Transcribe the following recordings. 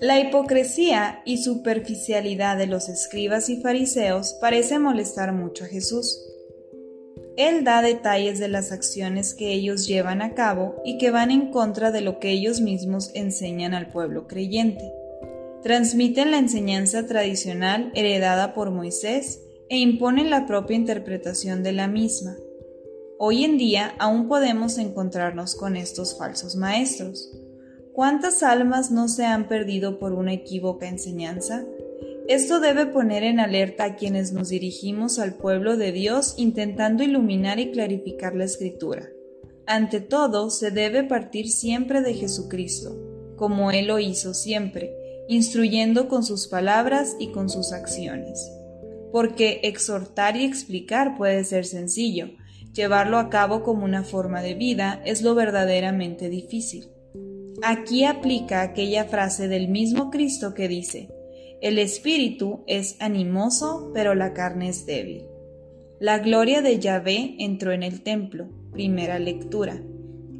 La hipocresía y superficialidad de los escribas y fariseos parece molestar mucho a Jesús. Él da detalles de las acciones que ellos llevan a cabo y que van en contra de lo que ellos mismos enseñan al pueblo creyente. Transmiten la enseñanza tradicional heredada por Moisés e imponen la propia interpretación de la misma. Hoy en día aún podemos encontrarnos con estos falsos maestros. ¿Cuántas almas no se han perdido por una equívoca enseñanza? Esto debe poner en alerta a quienes nos dirigimos al pueblo de Dios intentando iluminar y clarificar la escritura. Ante todo, se debe partir siempre de Jesucristo, como Él lo hizo siempre, instruyendo con sus palabras y con sus acciones. Porque exhortar y explicar puede ser sencillo, llevarlo a cabo como una forma de vida es lo verdaderamente difícil. Aquí aplica aquella frase del mismo Cristo que dice, el espíritu es animoso, pero la carne es débil. La gloria de Yahvé entró en el templo. Primera lectura.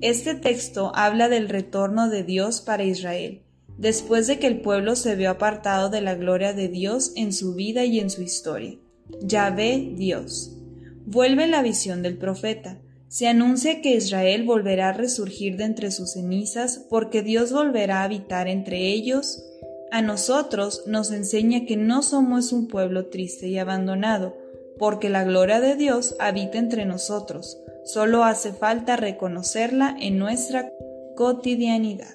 Este texto habla del retorno de Dios para Israel, después de que el pueblo se vio apartado de la gloria de Dios en su vida y en su historia. Yahvé Dios. Vuelve la visión del profeta se anuncia que Israel volverá a resurgir de entre sus cenizas porque Dios volverá a habitar entre ellos. A nosotros nos enseña que no somos un pueblo triste y abandonado, porque la gloria de Dios habita entre nosotros. Solo hace falta reconocerla en nuestra cotidianidad.